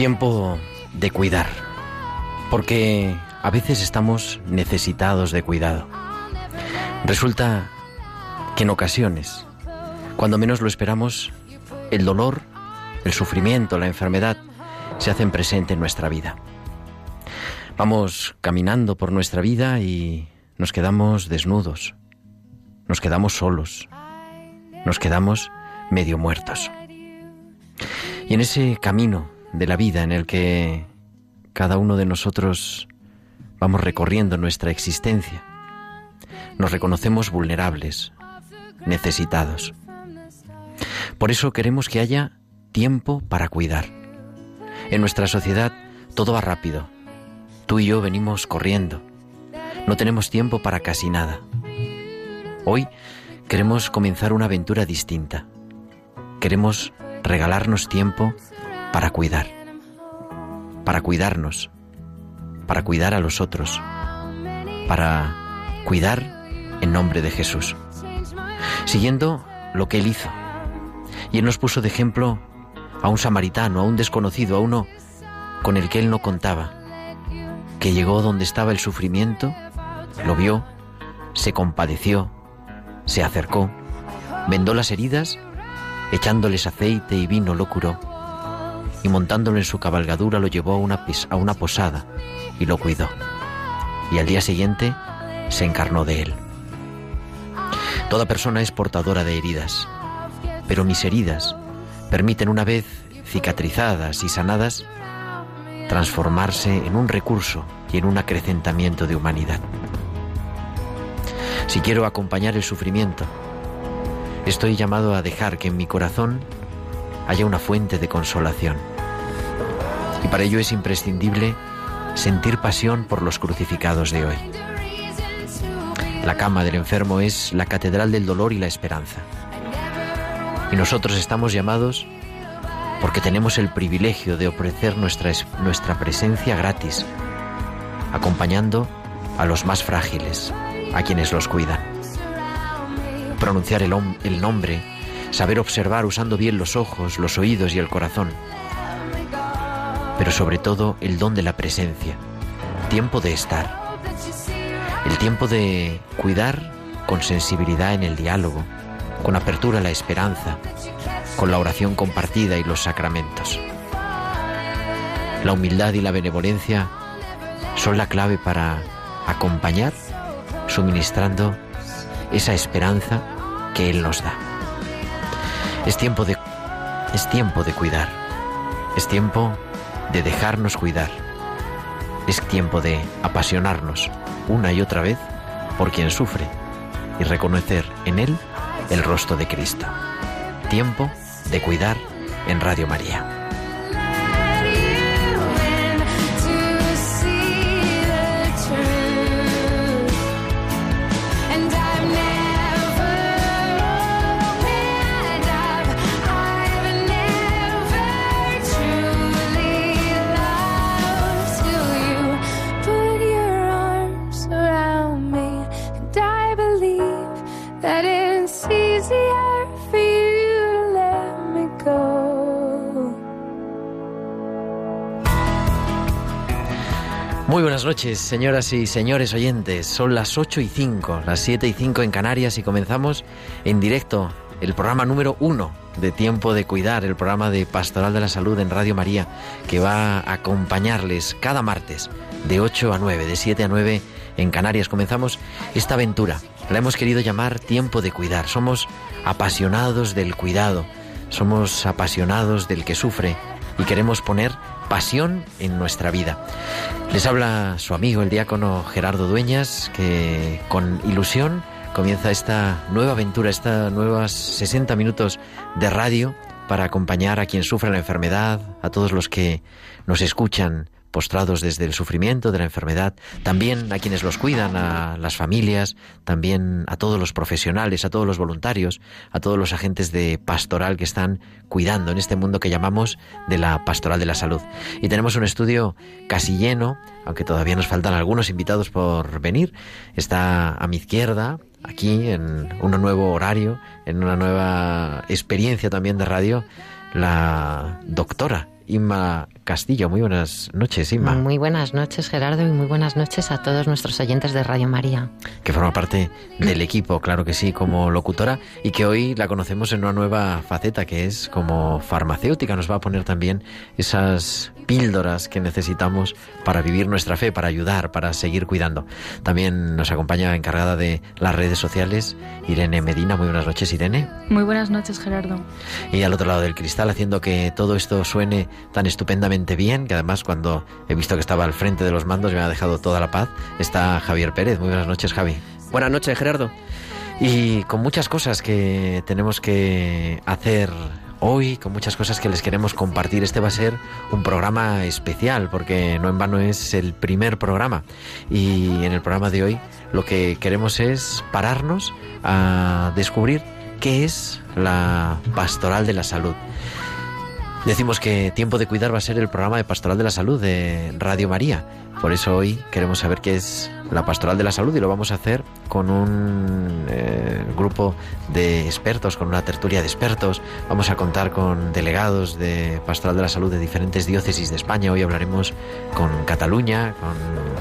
Tiempo de cuidar. Porque a veces estamos necesitados de cuidado. Resulta que en ocasiones, cuando menos lo esperamos, el dolor, el sufrimiento, la enfermedad se hacen presente en nuestra vida. Vamos caminando por nuestra vida y nos quedamos desnudos, nos quedamos solos, nos quedamos medio muertos. Y en ese camino de la vida en el que cada uno de nosotros vamos recorriendo nuestra existencia, nos reconocemos vulnerables, necesitados. Por eso queremos que haya tiempo para cuidar. En nuestra sociedad todo va rápido. Tú y yo venimos corriendo. No tenemos tiempo para casi nada. Hoy queremos comenzar una aventura distinta. Queremos regalarnos tiempo para cuidar, para cuidarnos, para cuidar a los otros, para cuidar en nombre de Jesús, siguiendo lo que Él hizo. Y Él nos puso de ejemplo a un samaritano, a un desconocido, a uno con el que Él no contaba, que llegó donde estaba el sufrimiento, lo vio, se compadeció, se acercó, vendó las heridas, echándoles aceite y vino lo curó, y montándolo en su cabalgadura lo llevó a una, posada y lo cuidó. Y al día siguiente se encarnó de él. Toda persona es portadora de heridas, pero mis heridas permiten una vez cicatrizadas y sanadas transformarse en un recurso y en un acrecentamiento de humanidad. Si quiero acompañar el sufrimiento, estoy llamado a dejar que en mi corazón haya una fuente de consolación. Y para ello es imprescindible sentir pasión por los crucificados de hoy. La cama del enfermo es la catedral del dolor y la esperanza. Y nosotros estamos llamados porque tenemos el privilegio de ofrecer nuestra, es- nuestra presencia gratis, acompañando a los más frágiles, a quienes los cuidan. Pronunciar el, el nombre, saber observar usando bien los ojos, los oídos y el corazón, pero sobre todo el don de la presencia, tiempo de estar, el tiempo de cuidar con sensibilidad en el diálogo, con apertura a la esperanza, con la oración compartida y los sacramentos. La humildad y la benevolencia son la clave para acompañar, suministrando esa esperanza que Él nos da. Es tiempo de, es tiempo de cuidar, es tiempo de dejarnos cuidar, es tiempo de apasionarnos una y otra vez por quien sufre y reconocer en Él el rostro de Cristo. Tiempo de cuidar en Radio María. Buenas noches, señoras y señores oyentes. Son las 8 y 5, las 7 y 5 en Canarias y comenzamos en directo el programa número uno de Tiempo de Cuidar, el programa de Pastoral de la Salud en Radio María, que va a acompañarles cada martes de 8 a 9, de 7 a 9 en Canarias. Comenzamos esta aventura. La hemos querido llamar tiempo de cuidar. Somos apasionados del cuidado. Somos apasionados del que sufre y queremos poner pasión en nuestra vida. Les habla su amigo el diácono Gerardo Dueñas que con ilusión comienza esta nueva aventura, estas nuevas 60 minutos de radio para acompañar a quien sufre la enfermedad, a todos los que nos escuchan postrados desde el sufrimiento de la enfermedad, también a quienes los cuidan, a las familias, también a todos los profesionales, a todos los voluntarios, a todos los agentes de pastoral que están cuidando en este mundo que llamamos de la pastoral de la salud. Y tenemos un estudio casi lleno, aunque todavía nos faltan algunos invitados por venir. Está a mi izquierda aquí en un nuevo horario, en una nueva experiencia también de radio, la doctora Inma Castillo. Muy buenas noches, Inma. Muy buenas noches, Gerardo, y muy buenas noches a todos nuestros oyentes de Radio María. Que forma parte del equipo, claro que sí, como locutora, y que hoy la conocemos en una nueva faceta, que es como farmacéutica. Nos va a poner también esas píldoras que necesitamos para vivir nuestra fe, para ayudar, para seguir cuidando. También nos acompaña encargada de las redes sociales Irene Medina. Muy buenas noches, Irene. Muy buenas noches, Gerardo. Y al otro lado del cristal, haciendo que todo esto suene tan estupendamente bien, que además cuando he visto que estaba al frente de los mandos me ha dejado toda la paz, está Javier Pérez. Muy buenas noches, Javi. Buenas noches, Gerardo. Y con muchas cosas que tenemos que hacer hoy, con muchas cosas que les queremos compartir. Este va a ser un programa especial, porque no en vano es el primer programa. Y en el programa de hoy lo que queremos es pararnos a descubrir qué es la pastoral de la salud. Decimos que Tiempo de Cuidar va a ser el programa de Pastoral de la Salud de Radio María. Por eso hoy queremos saber qué es la Pastoral de la Salud y lo vamos a hacer con un eh, grupo de expertos, con una tertulia de expertos. Vamos a contar con delegados de Pastoral de la Salud de diferentes diócesis de España. Hoy hablaremos con Cataluña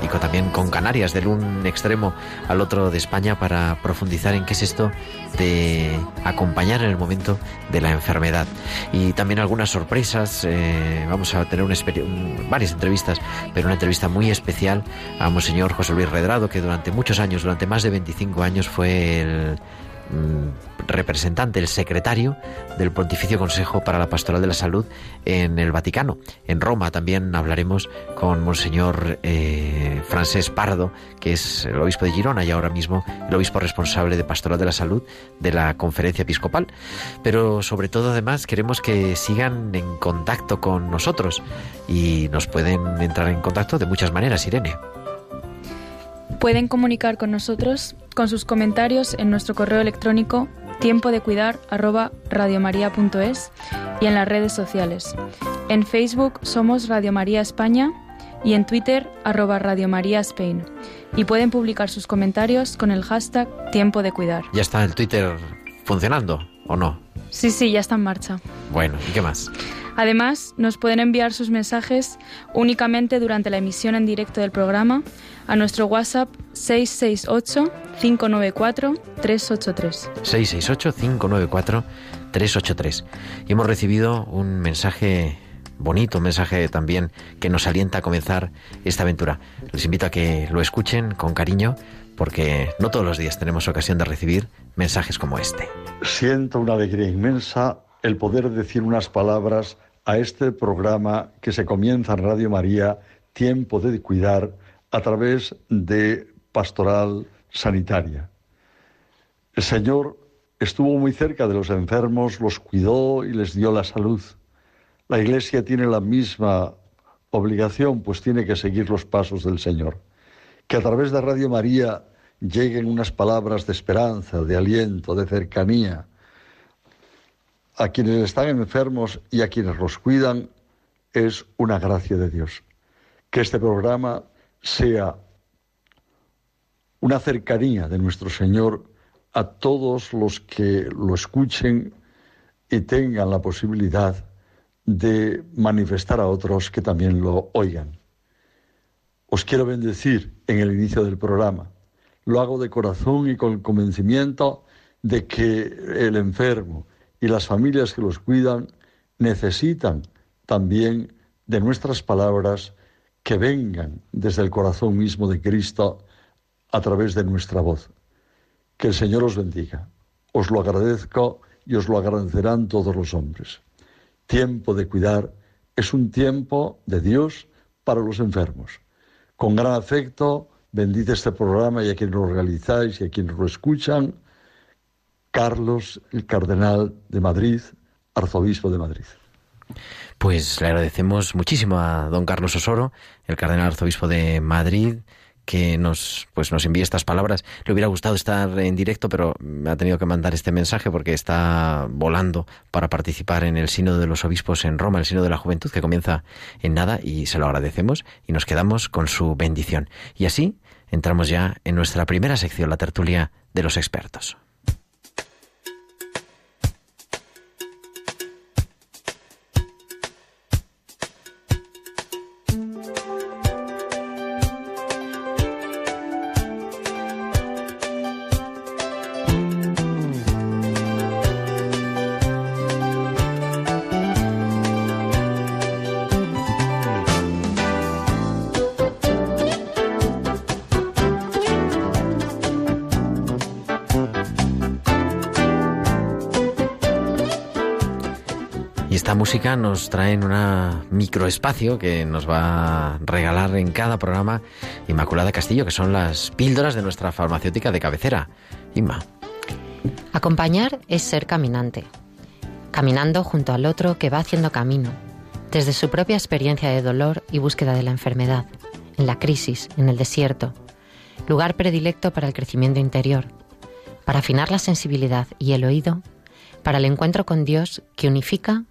y con, también con Canarias, del un extremo al otro de España, para profundizar en qué es esto de acompañar en el momento de la enfermedad. Y también algunas sorpresas. Eh, vamos a tener varias entrevistas, pero una entrevista muy especial a Monseñor José Luis Redrado, que durante muchos años, durante más de 25 años, fue el representante, el secretario del Pontificio Consejo para la Pastoral de la Salud en el Vaticano. En Roma también hablaremos con Monseñor eh, Francés Pardo, que es el obispo de Girona y ahora mismo el obispo responsable de Pastoral de la Salud de la Conferencia Episcopal. Pero sobre todo además queremos que sigan en contacto con nosotros y nos pueden entrar en contacto de muchas maneras, Irene. Pueden comunicar con nosotros con sus comentarios en nuestro correo electrónico tiempo de cuidar arroba radiomaria.es y en las redes sociales. En Facebook somos Radio María España y en Twitter arroba Radio María Spain. Y pueden publicar sus comentarios con el hashtag tiempo de cuidar. ¿Ya está el Twitter funcionando o no? Sí, sí, ya está en marcha. Bueno, ¿y qué más? Además, nos pueden enviar sus mensajes únicamente durante la emisión en directo del programa a nuestro WhatsApp 668-594-383. 668-594-383. Y hemos recibido un mensaje bonito, un mensaje también que nos alienta a comenzar esta aventura. Les invito a que lo escuchen con cariño porque no todos los días tenemos ocasión de recibir mensajes como este. Siento una alegría inmensa el poder decir unas palabras a este programa que se comienza en Radio María, Tiempo de Cuidar, a través de Pastoral Sanitaria. El Señor estuvo muy cerca de los enfermos, los cuidó y les dio la salud. La Iglesia tiene la misma obligación, pues tiene que seguir los pasos del Señor. Que a través de Radio María lleguen unas palabras de esperanza, de aliento, de cercanía a quienes están enfermos y a quienes los cuidan, es una gracia de Dios. Que este programa sea una cercanía de nuestro Señor a todos los que lo escuchen y tengan la posibilidad de manifestar a otros que también lo oigan. Os quiero bendecir en el inicio del programa. Lo hago de corazón y con convencimiento de que el enfermo y las familias que los cuidan necesitan también de nuestras palabras que vengan desde el corazón mismo de Cristo a través de nuestra voz. Que el Señor os bendiga. Os lo agradezco y os lo agradecerán todos los hombres. Tiempo de cuidar es un tiempo de Dios para los enfermos. Con gran afecto, bendice este programa y a quienes lo realizáis y a quienes lo escuchan, Carlos, el cardenal de Madrid, arzobispo de Madrid. Pues le agradecemos muchísimo a don Carlos Osoro, el cardenal arzobispo de Madrid, que nos, pues nos envíe estas palabras. Le hubiera gustado estar en directo, pero me ha tenido que mandar este mensaje porque está volando para participar en el Sínodo de los Obispos en Roma, el Sínodo de la Juventud, que comienza en nada, y se lo agradecemos y nos quedamos con su bendición. Y así entramos ya en nuestra primera sección, la tertulia de los expertos. Nos traen un microespacio que nos va a regalar en cada programa Inmaculada Castillo, que son las píldoras de nuestra farmacéutica de cabecera. Inma. Acompañar es ser caminante, caminando junto al otro que va haciendo camino, desde su propia experiencia de dolor y búsqueda de la enfermedad, en la crisis, en el desierto, lugar predilecto para el crecimiento interior, para afinar la sensibilidad y el oído, para el encuentro con Dios que unifica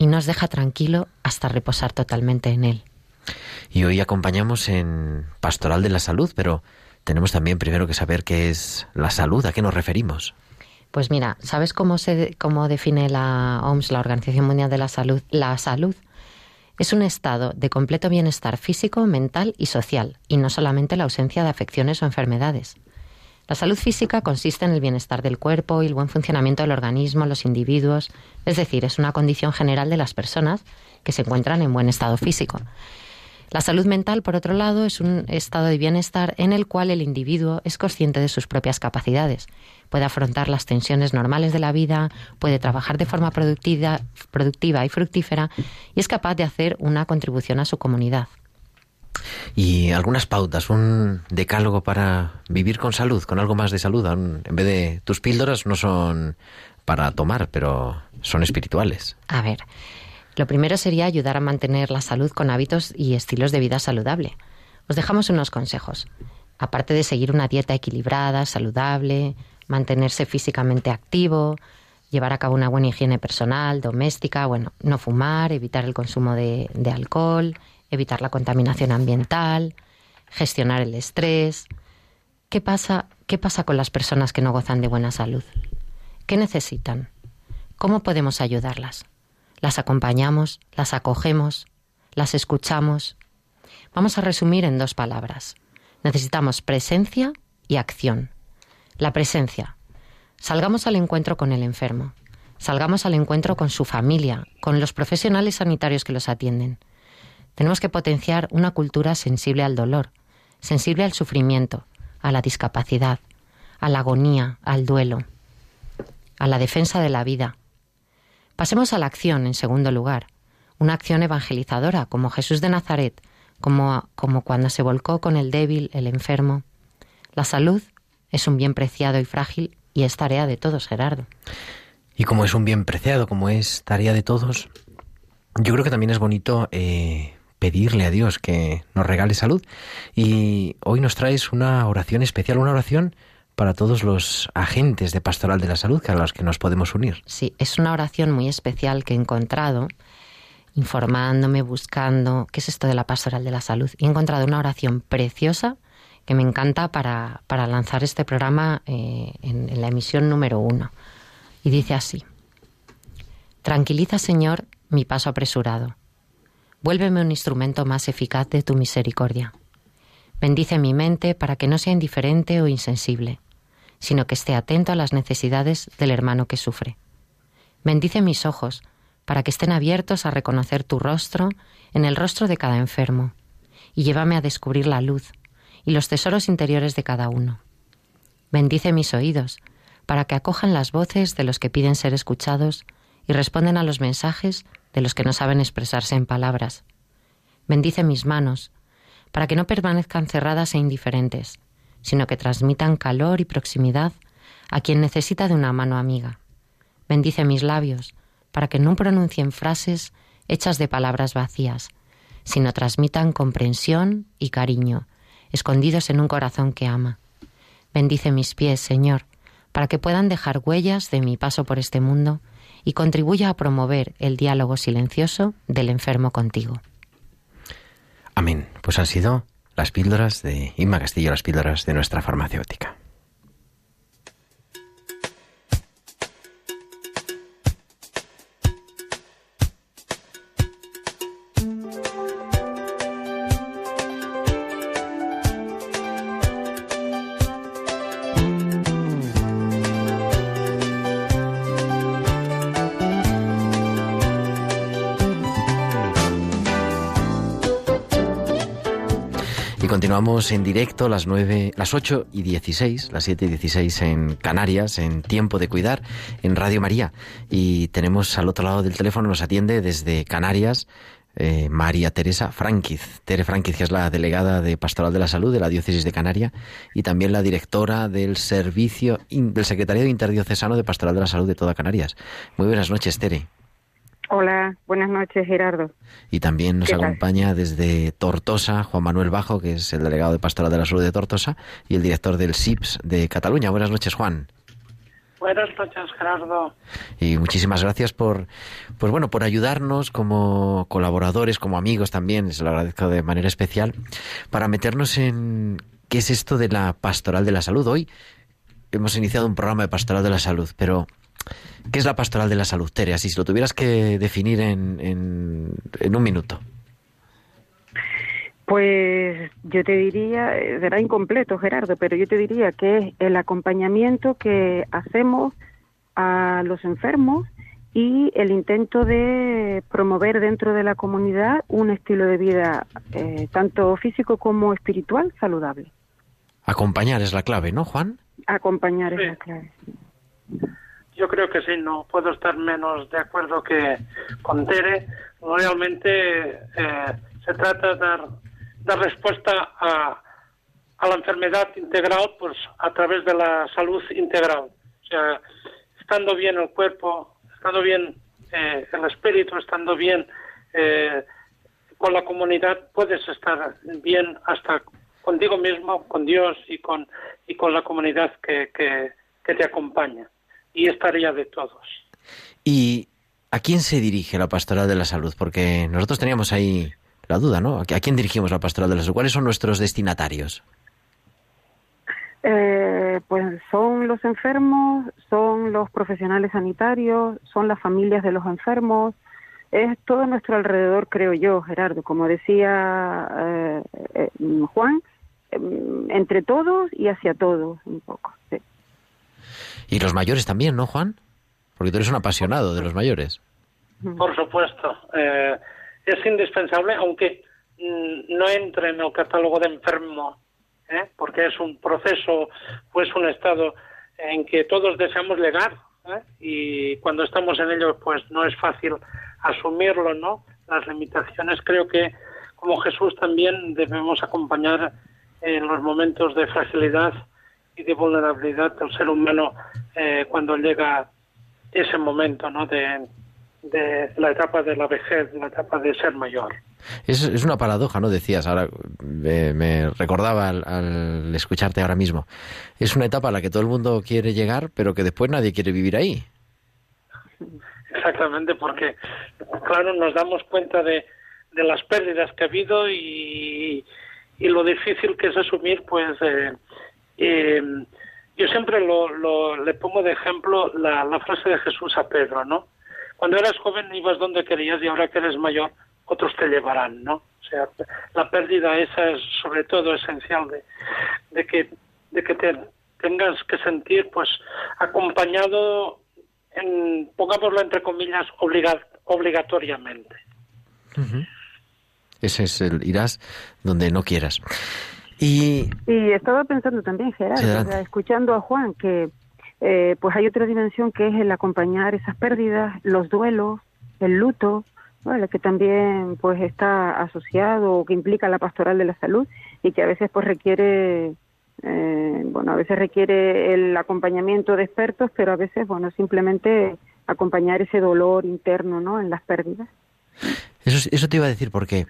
y nos deja tranquilo hasta reposar totalmente en Él. Y hoy acompañamos en Pastoral de la Salud, pero tenemos también primero que saber qué es la salud, a qué nos referimos. Pues mira, ¿sabes cómo, se, cómo define la OMS, la Organización Mundial de la Salud? La salud es un estado de completo bienestar físico, mental y social, y no solamente la ausencia de afecciones o enfermedades. La salud física consiste en el bienestar del cuerpo y el buen funcionamiento del organismo, los individuos, es decir, es una condición general de las personas que se encuentran en buen estado físico. La salud mental, por otro lado, es un estado de bienestar en el cual el individuo es consciente de sus propias capacidades, puede afrontar las tensiones normales de la vida, puede trabajar de forma productiva, productiva y fructífera y es capaz de hacer una contribución a su comunidad. Y algunas pautas, un decálogo para vivir con salud, con algo más de salud. En vez de tus píldoras no son para tomar, pero son espirituales. A ver, lo primero sería ayudar a mantener la salud con hábitos y estilos de vida saludable. Os dejamos unos consejos. Aparte de seguir una dieta equilibrada, saludable, mantenerse físicamente activo, llevar a cabo una buena higiene personal, doméstica, bueno, no fumar, evitar el consumo de, de alcohol, evitar la contaminación ambiental, gestionar el estrés. ¿Qué pasa, ¿Qué pasa con las personas que no gozan de buena salud? ¿Qué necesitan? ¿Cómo podemos ayudarlas? ¿Las acompañamos? ¿Las acogemos? ¿Las escuchamos? Vamos a resumir en dos palabras. Necesitamos presencia y acción. La presencia. Salgamos al encuentro con el enfermo. Salgamos al encuentro con su familia, con los profesionales sanitarios que los atienden. Tenemos que potenciar una cultura sensible al dolor, sensible al sufrimiento, a la discapacidad, a la agonía, al duelo, a la defensa de la vida. Pasemos a la acción, en segundo lugar, una acción evangelizadora, como Jesús de Nazaret, como, como cuando se volcó con el débil, el enfermo. La salud es un bien preciado y frágil y es tarea de todos, Gerardo. Y como es un bien preciado, como es tarea de todos, yo creo que también es bonito eh, pedirle a Dios que nos regale salud. Y hoy nos traes una oración especial, una oración para todos los agentes de Pastoral de la Salud a los que nos podemos unir. Sí, es una oración muy especial que he encontrado informándome, buscando qué es esto de la Pastoral de la Salud. He encontrado una oración preciosa que me encanta para, para lanzar este programa eh, en la emisión número uno. Y dice así, Tranquiliza, Señor, mi paso apresurado Vuélveme un instrumento más eficaz de tu misericordia. Bendice mi mente para que no sea indiferente o insensible, sino que esté atento a las necesidades del hermano que sufre. Bendice mis ojos para que estén abiertos a reconocer tu rostro en el rostro de cada enfermo, y llévame a descubrir la luz y los tesoros interiores de cada uno. Bendice mis oídos, para que acojan las voces de los que piden ser escuchados y responden a los mensajes de los que no saben expresarse en palabras. Bendice mis manos, para que no permanezcan cerradas e indiferentes, sino que transmitan calor y proximidad a quien necesita de una mano amiga. Bendice mis labios, para que no pronuncien frases hechas de palabras vacías, sino transmitan comprensión y cariño, escondidos en un corazón que ama. Bendice mis pies, Señor, para que puedan dejar huellas de mi paso por este mundo y contribuya a promover el diálogo silencioso del enfermo contigo. Amén. Pues han sido las píldoras de Inma Castillo, las píldoras de nuestra farmacéutica. Continuamos en directo las nueve, las 8 y 16, las 7 y 16 en Canarias, en Tiempo de Cuidar, en Radio María. Y tenemos al otro lado del teléfono, nos atiende desde Canarias eh, María Teresa Franquiz. Tere Franquiz, que es la delegada de Pastoral de la Salud de la Diócesis de Canaria y también la directora del Servicio, del Secretariado Interdiocesano de Pastoral de la Salud de toda Canarias. Muy buenas noches, Tere. Hola, buenas noches, Gerardo. Y también nos acompaña desde Tortosa Juan Manuel Bajo, que es el delegado de Pastoral de la Salud de Tortosa y el director del SIPS de Cataluña. Buenas noches, Juan. Buenas noches, Gerardo. Y muchísimas gracias por, pues bueno, por ayudarnos como colaboradores, como amigos también, se lo agradezco de manera especial, para meternos en qué es esto de la pastoral de la salud. Hoy hemos iniciado un programa de pastoral de la salud, pero ¿Qué es la pastoral de la salud, Tere? si lo tuvieras que definir en, en, un minuto. Pues yo te diría, será incompleto Gerardo, pero yo te diría que es el acompañamiento que hacemos a los enfermos y el intento de promover dentro de la comunidad un estilo de vida eh, tanto físico como espiritual saludable. Acompañar es la clave, ¿no, Juan? Acompañar es la clave. Yo creo que sí, no puedo estar menos de acuerdo que con Tere. Realmente eh, se trata de dar, dar respuesta a, la enfermedad integral pues a través de la salud integral. O sea, estando bien el cuerpo, estando bien eh, el espíritu, estando bien eh, con la comunidad, puedes estar bien hasta contigo mismo, con Dios y con, y con la comunidad que, que te acompaña y es tarea de todos. ¿Y a quién se dirige la pastoral de la salud? Porque nosotros teníamos ahí la duda, ¿no? ¿A quién dirigimos la pastoral de la salud? ¿Cuáles son nuestros destinatarios? Eh, pues son los enfermos, son los profesionales sanitarios, son las familias de los enfermos, es todo nuestro alrededor, creo yo, Gerardo, como decía eh, eh, Juan, em, entre todos y hacia todos, un poco. Sí. Y los mayores también, ¿no, Juan? Porque tú eres un apasionado de los mayores. Por supuesto. Eh, es indispensable, aunque mm, no entre en el catálogo de enfermo, ¿eh? porque es un proceso, pues un estado en que todos deseamos llegar, ¿eh? y cuando estamos en ello, pues no es fácil asumirlo, ¿no? Las limitaciones, creo que como Jesús también debemos acompañar en los momentos de fragilidad y de vulnerabilidad del ser humano eh, cuando llega ese momento ¿no? de, de la etapa de la vejez, la etapa de ser mayor. Es, es una paradoja, ¿no? Decías, ahora me recordaba al, escucharte ahora mismo. Es una etapa a la que todo el mundo quiere llegar, pero que después nadie quiere vivir ahí. Exactamente, porque, claro, nos damos cuenta de, de las pérdidas que ha habido y, y lo difícil que es asumir, pues, eh, eh, yo siempre lo, le pongo de ejemplo la, frase de Jesús a Pedro, ¿no? Cuando eras joven ibas donde querías y ahora que eres mayor, otros te llevarán, ¿no? O sea, la pérdida esa es sobre todo esencial de, de que, de que te tengas que sentir, pues, acompañado, en, pongámoslo entre comillas, obligatoriamente. Ese es el irás donde no quieras. Y, Y estaba pensando también, Gerardo, o sea, escuchando a Juan, que eh, pues hay otra dimensión que es el acompañar esas pérdidas, los duelos, el luto, ¿vale? que también pues está asociado o que implica la pastoral de la salud y que a veces pues requiere eh, bueno a veces requiere el acompañamiento de expertos pero a veces bueno simplemente acompañar ese dolor interno no en las pérdidas. Eso, eso te iba a decir porque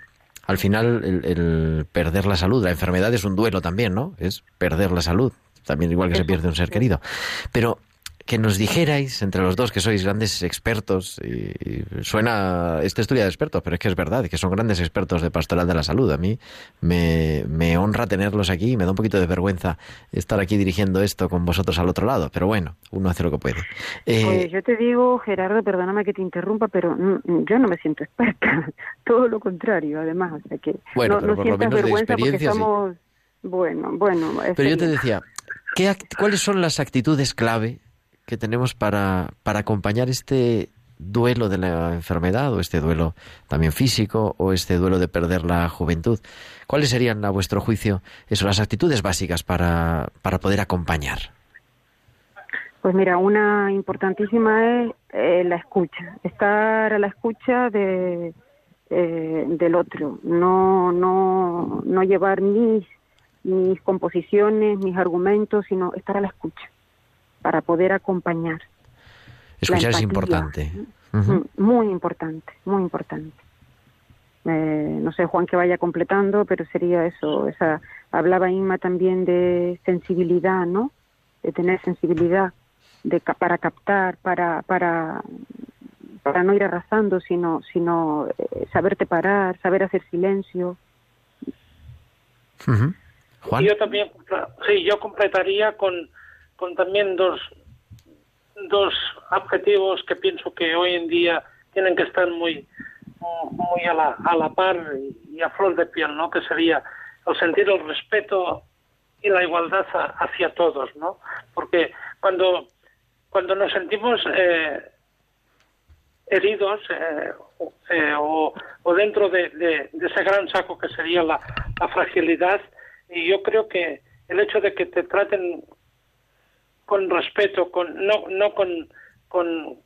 al final el, el perder la salud, la enfermedad es un duelo también, ¿no? Es perder la salud, también igual que se pierde un ser querido. Pero que nos dijerais entre los dos que sois grandes expertos, y, y suena esta historia de expertos, pero es que es verdad, que son grandes expertos de pastoral de la salud. A mí me, me honra tenerlos aquí y me da un poquito de vergüenza estar aquí dirigiendo esto con vosotros al otro lado, pero bueno, uno hace lo que puede. Eh, Pues yo te digo, Gerardo, perdóname que te interrumpa, pero yo no me siento experta, todo lo contrario, además, o sea que Bueno, no, pero no por lo sientas menos de vergüenza porque sí. estamos, bueno, bueno. Pero yo te decía, ¿qué act- ¿cuáles son las actitudes clave que tenemos para, para acompañar este duelo de la enfermedad o este duelo también físico o este duelo de perder la juventud? ¿Cuáles serían, a vuestro juicio, eso, las actitudes básicas para, para poder acompañar? Pues mira, una importantísima es eh, la escucha, estar a la escucha de eh, del otro, no no no llevar mis mis composiciones, mis argumentos, sino estar a la escucha para poder acompañar. Escuchar es importante. Mm, Muy importante, muy importante. Eh, no sé, Juan, que vaya completando, pero sería eso. Esa, hablaba Inma también de sensibilidad, ¿no? De tener sensibilidad de, para captar, para, para, para no ir arrasando, sino, sino eh, saberte parar, saber hacer silencio. Juan. Yo también, sí, yo completaría con, con también dos, dos objetivos que pienso que hoy en día tienen que estar muy, muy a la, a la par y, a flor de piel, ¿no? Que sería el sentir el respeto y la igualdad hacia todos, ¿no? Porque cuando, cuando nos sentimos eh, heridos eh, o- eh, o, dentro de, de- de ese gran saco que sería la, la fragilidad, y yo creo que el hecho de que te traten con respeto, con no, no con, con,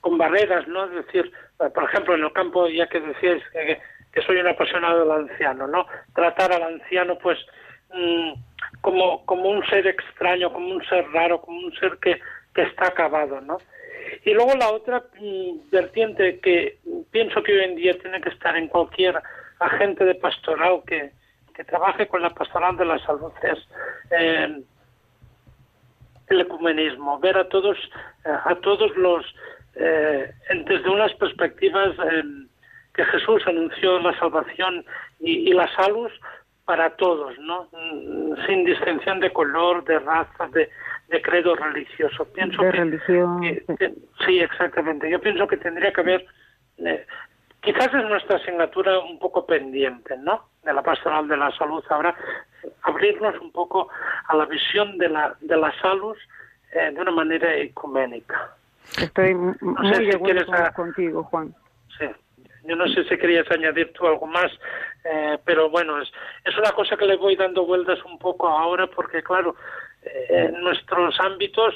con barreras, ¿no? Decir, por ejemplo, en el campo, ya que decíais que, que soy un apasionado del anciano, ¿no? Tratar al anciano, pues, mm, como, como un ser extraño, como un ser raro, como un ser que, que está acabado, ¿no? Y luego la otra mm, vertiente que pienso que hoy en día tiene que estar en cualquier agente de pastoral que, que trabaje con la pastoral de la salud es eh, el ecumenismo, ver a todos, eh, a todos los, eh, desde unas perspectivas eh, que Jesús anunció la salvación y, y la salud para todos, ¿no? Mm, Sin distinción de color, de raza, de, de credo religioso. Pienso De que, religión, que- sí. que- sí, exactamente. Yo pienso que tendría que haber, eh, quizás es nuestra asignatura un poco pendiente, ¿no? De la pastoral de la salud ahora, abrirnos un poco a la visión de la, de la salud eh, de una manera ecuménica. Estoy muy sé si de acuerdo quieres contigo, Juan. Sí. Yo no sé si querías añadir tú algo más, eh, pero bueno, es, es una cosa que le voy dando vueltas un poco ahora porque, claro, eh, en nuestros ámbitos,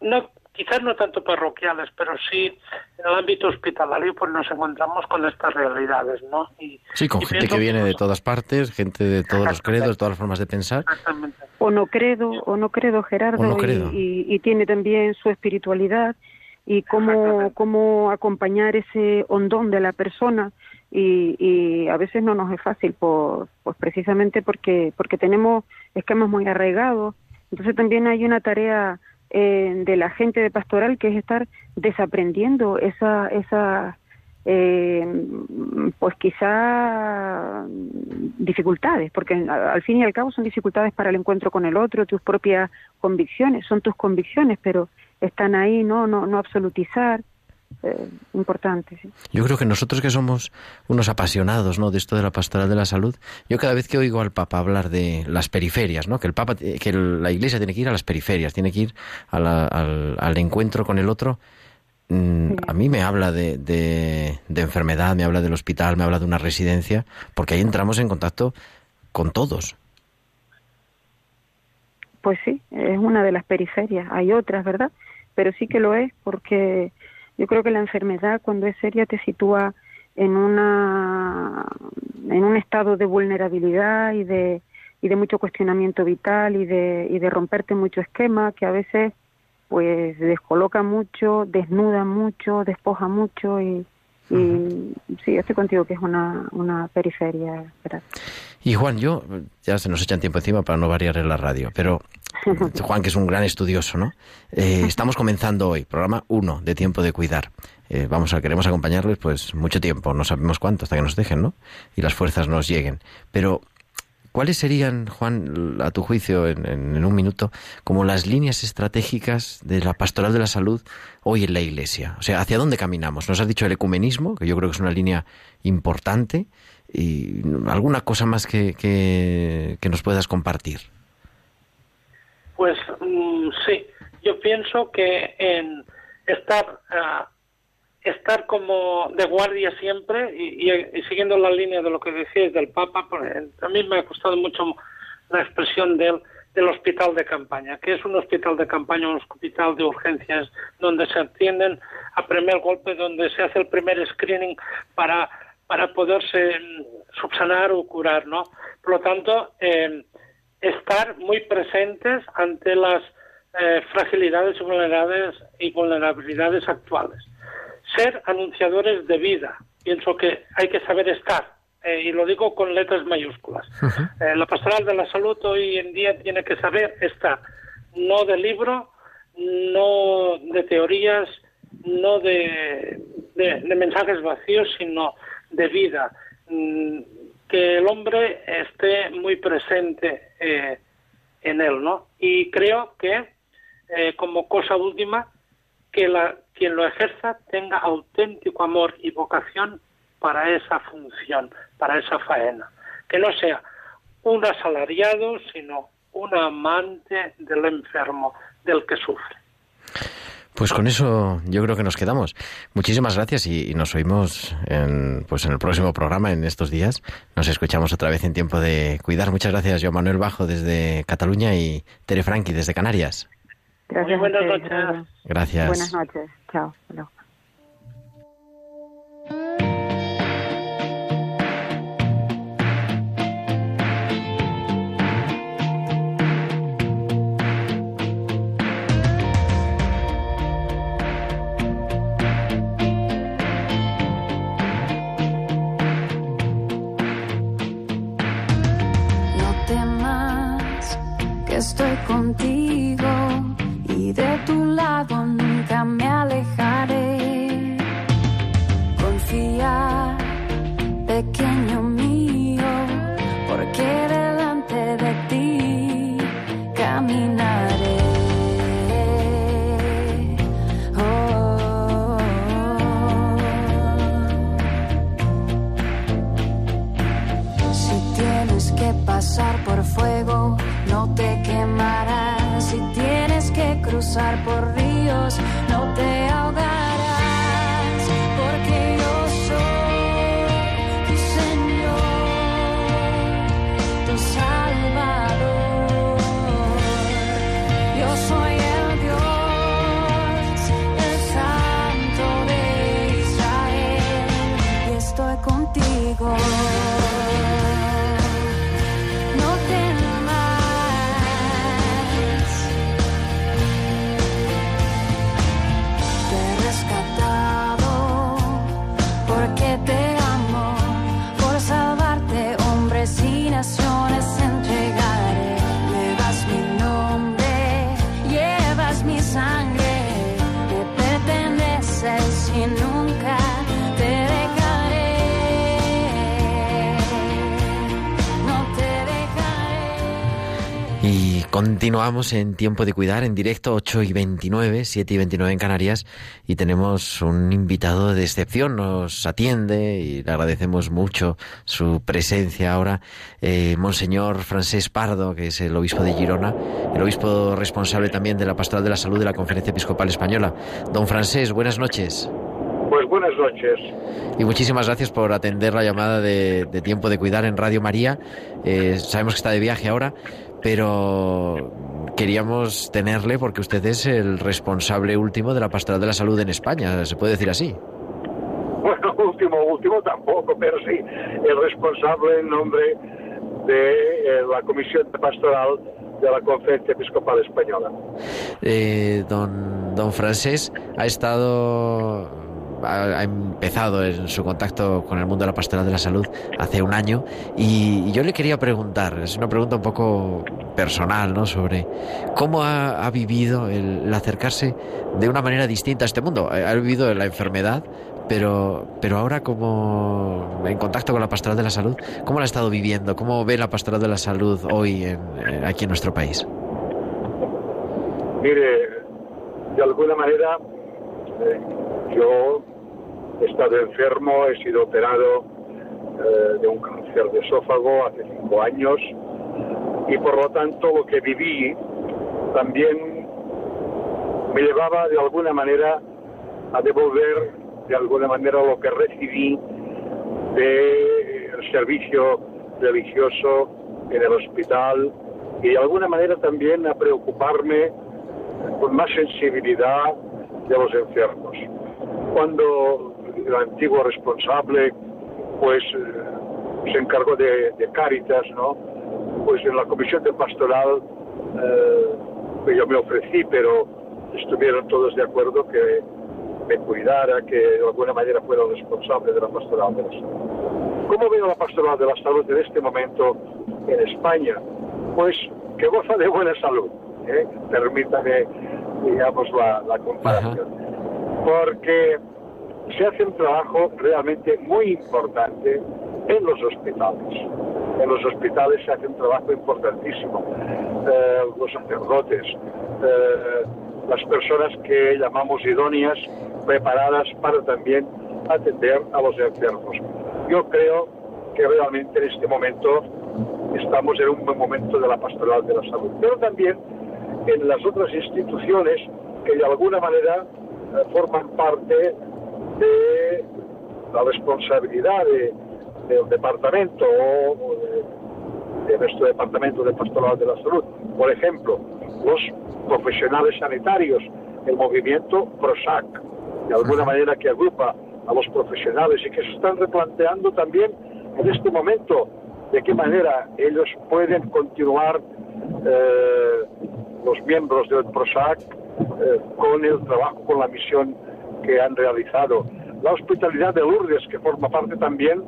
no quizás no tanto parroquiales, pero sí en el ámbito hospitalario, pues nos encontramos con estas realidades, ¿no? Y, Sí, con y gente que viene de pues, todas partes, gente de todos los credos, todas las formas de pensar. Exactamente. o no credo, o no credo Gerardo, no y- credo. Y, y tiene también su espiritualidad y cómo, cómo acompañar ese hondón de la persona y, y a veces no nos es fácil, por, pues precisamente porque, porque tenemos esquemas muy arraigados. Entonces también hay una tarea eh, de la gente de pastoral que es estar desaprendiendo esa, esa eh, pues quizá dificultades, porque al fin y al cabo son dificultades para el encuentro con el otro, tus propias convicciones, son tus convicciones, pero están ahí, no, no, no absolutizar, eh, importante, sí. Yo creo que nosotros que somos unos apasionados, ¿no? De esto de la pastoral de la salud, yo cada vez que oigo al Papa hablar de las periferias, ¿no? Que el Papa, que la Iglesia tiene que ir a las periferias, tiene que ir a la- al, al encuentro con el otro. mm, Sí. A mí me habla de, de, de enfermedad, me habla del hospital, me habla de una residencia, porque ahí entramos en contacto con todos. pues sí, es una de las periferias. Hay otras, ¿verdad? Pero sí que lo es porque yo creo que la enfermedad cuando es seria te sitúa en una en un estado de vulnerabilidad y de y de mucho cuestionamiento vital y de y de romperte mucho esquema que a veces pues descoloca mucho, desnuda mucho, despoja mucho y, y sí, estoy contigo que es una, una periferia. Y Juan, yo, ya se nos echan tiempo encima para no variar en la radio, pero Juan, que es un gran estudioso, ¿no? Eh, estamos comenzando hoy, programa 1 de Tiempo de Cuidar. Eh, vamos a, queremos acompañarles pues mucho tiempo, no sabemos cuánto, hasta que nos dejen, ¿no? Y las fuerzas nos lleguen. Pero ¿Cuáles serían, Juan, a tu juicio, en, un minuto, como las líneas estratégicas de la pastoral de la salud hoy en la Iglesia? O sea, ¿hacia dónde caminamos? Nos has dicho el ecumenismo, que yo creo que es una línea importante, y alguna cosa más que, que, nos puedas compartir. Pues mm, sí, yo pienso que en estar ah, estar como de guardia siempre y, siguiendo la línea de lo que decías del Papa, a mí me ha costado mucho la expresión del, del hospital de campaña, que es un hospital de campaña, un hospital de urgencias donde se atienden a primer golpe, donde se hace el primer screening para, para poderse mm, subsanar o curar, ¿no? Por lo tanto, eh, estar muy presentes ante las eh, fragilidades y vulnerabilidades, y vulnerabilidades actuales ser anunciadores de vida. Pienso que hay que saber estar, eh, y lo digo con letras mayúsculas. Eh, la pastoral de la salud hoy en día tiene que saber estar, no de libro, no de teorías, no de, mensajes vacíos, sino de vida. Mm, que el hombre esté muy presente eh, en él, ¿no? Y creo que, como cosa última, que la, quien lo ejerza tenga auténtico amor y vocación para esa función, para esa faena. Que no sea un asalariado, sino un amante del enfermo, del que sufre. Pues con eso yo creo que nos quedamos. Muchísimas gracias y, nos oímos en, pues en el próximo programa en estos días. Nos escuchamos otra vez en tiempo de cuidar. Muchas gracias, Joan Manuel Bajo desde Cataluña y Tere Franqui desde Canarias. Gracias. buenas noches. Gracias. Buenas noches. Chao. No temas que estoy contigo continuamos en Tiempo de Cuidar, en directo 8 y 29, 7 y 29 en Canarias, y tenemos un invitado de excepción, nos atiende y le agradecemos mucho su presencia ahora, eh, Monseñor Francés Pardo, que es el obispo de Girona, el obispo responsable también de la Pastoral de la Salud de la Conferencia Episcopal Española. Don Francés, buenas noches. Pues buenas noches. Y muchísimas gracias por atender la llamada de, de Tiempo de Cuidar en Radio María. Eh, sabemos que está de viaje ahora, pero queríamos tenerle porque usted es el responsable último de la pastoral de la salud en España, ¿se puede decir así? Bueno, último, último tampoco, pero sí, el responsable en nombre de eh, la Comisión de Pastoral de la Conferencia Episcopal Española. Eh, don, don Francés ha estado ha, empezado en su contacto con el mundo de la pastoral de la salud hace un año y, yo le quería preguntar, es una pregunta un poco personal, ¿no? Sobre cómo ha, vivido el, acercarse de una manera distinta a este mundo. Ha, vivido la enfermedad, pero, pero ahora como en contacto con la pastoral de la salud, ¿cómo la ha estado viviendo? ¿Cómo ve la pastoral de la salud hoy en, aquí en nuestro país? Mire, de alguna manera eh, yo he estado enfermo, he sido operado eh, de un cáncer de esófago hace cinco años y por lo tanto lo que viví también me llevaba de alguna manera a devolver de alguna manera lo que recibí del servicio religioso en el hospital y de alguna manera también a preocuparme con más sensibilidad de los enfermos cuando el antiguo responsable pues eh, se encargó de, de, Cáritas, ¿no? Pues en la comisión de pastoral eh, yo me ofrecí, pero estuvieron todos de acuerdo que me cuidara, que de alguna manera fuera el responsable de la pastoral de la salud. ¿Cómo veo la pastoral de la salud en este momento en España? Pues que goza de buena salud, ¿eh? permítame, digamos, la, la comparación porque se hace un trabajo realmente muy importante en los hospitales. En los hospitales se hace un trabajo importantísimo. Eh, los sacerdotes, eh, las personas que llamamos idóneas, preparadas para también atender a los enfermos. Yo creo que realmente en este momento estamos en un buen momento de la pastoral de la salud, pero también en las otras instituciones que de alguna manera eh, forman parte de la responsabilidad del departamento o de, nuestro departamento de pastoral de la salud. Por ejemplo, los profesionales sanitarios, el movimiento PROSAC, de alguna manera que agrupa a los profesionales y que se están replanteando también en este momento de qué manera ellos pueden continuar eh, los miembros del PROSAC eh, con el trabajo, con la misión que han realizado. La hospitalidad de Lourdes, que forma parte también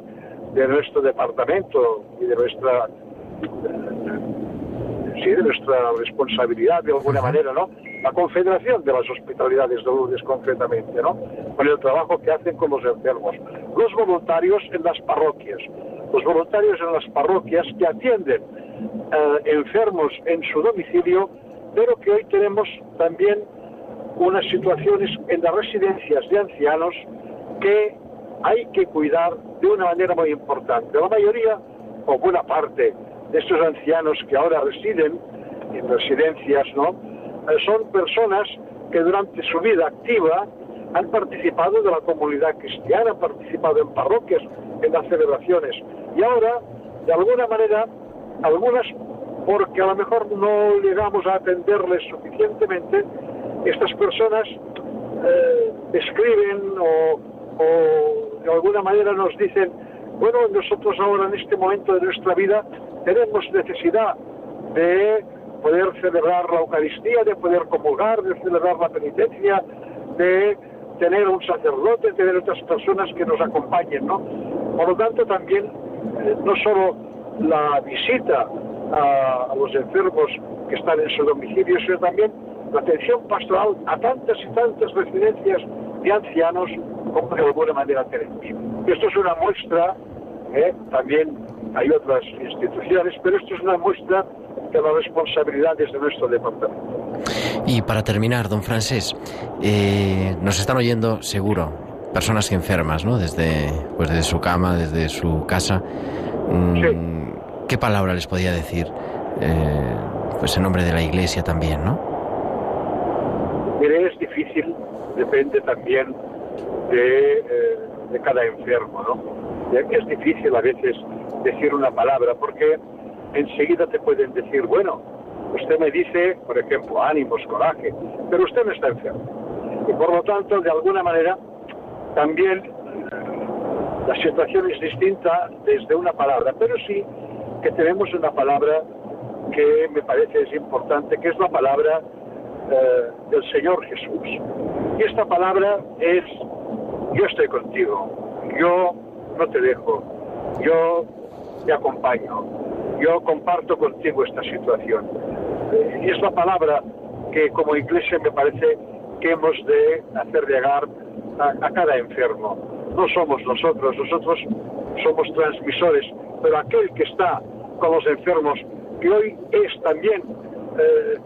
de nuestro departamento y de nuestra eh, sí, de nuestra responsabilidad de alguna manera, ¿no? La Confederación de las Hospitalidades de Lourdes concretamente, ¿no? Con el trabajo que hacen con los enfermos. Los voluntarios en las parroquias, los voluntarios en las parroquias que atienden eh, enfermos en su domicilio pero que hoy tenemos también unas situaciones en las residencias de ancianos que hay que cuidar de una manera muy importante. La mayoría o buena parte de estos ancianos que ahora residen en residencias, ¿no? Eh, son personas que durante su vida activa han participado de la comunidad cristiana, han participado en parroquias, en las celebraciones. Y ahora, de alguna manera, algunas porque a lo mejor no llegamos a atenderles suficientemente, estas personas eh, escriben o, de alguna manera nos dicen, bueno, nosotros ahora en este momento de nuestra vida tenemos necesidad de poder celebrar la Eucaristía, de poder comulgar, de celebrar la penitencia, de tener un sacerdote, tener otras personas que nos acompañen, ¿no? Por lo tanto, también eh, no solo la visita a, los enfermos que están en su domicilio, sino también la atención pastoral a tantas y tantas residencias de ancianos como de alguna manera tenemos. Esto es una muestra, ¿eh? también hay otras instituciones, pero esto es una muestra de las responsabilidades de nuestro departamento. Y para terminar, don Francés, eh, nos están oyendo seguro personas enfermas, ¿no? Desde, pues desde su cama, desde su casa. Mm, ¿Qué palabra les podía decir? Eh, pues en nombre de la Iglesia también, ¿no? Mire, es difícil, depende también de, eh, de cada enfermo, ¿no? Es difícil a veces decir una palabra porque enseguida te pueden decir, bueno, usted me dice, por ejemplo, ánimos, coraje, pero usted no está enfermo. Y por lo tanto, de alguna manera, también la situación es distinta desde una palabra, pero sí que tenemos una palabra que me parece es importante, que es la palabra eh, del Señor Jesús. Y esta palabra es, yo estoy contigo, yo no te dejo, yo te acompaño, yo comparto contigo esta situación. Eh, y es la palabra que como iglesia me parece que hemos de hacer llegar a, cada enfermo. No somos nosotros, nosotros somos transmisores, pero aquel que está con los enfermos, que hoy es también eh,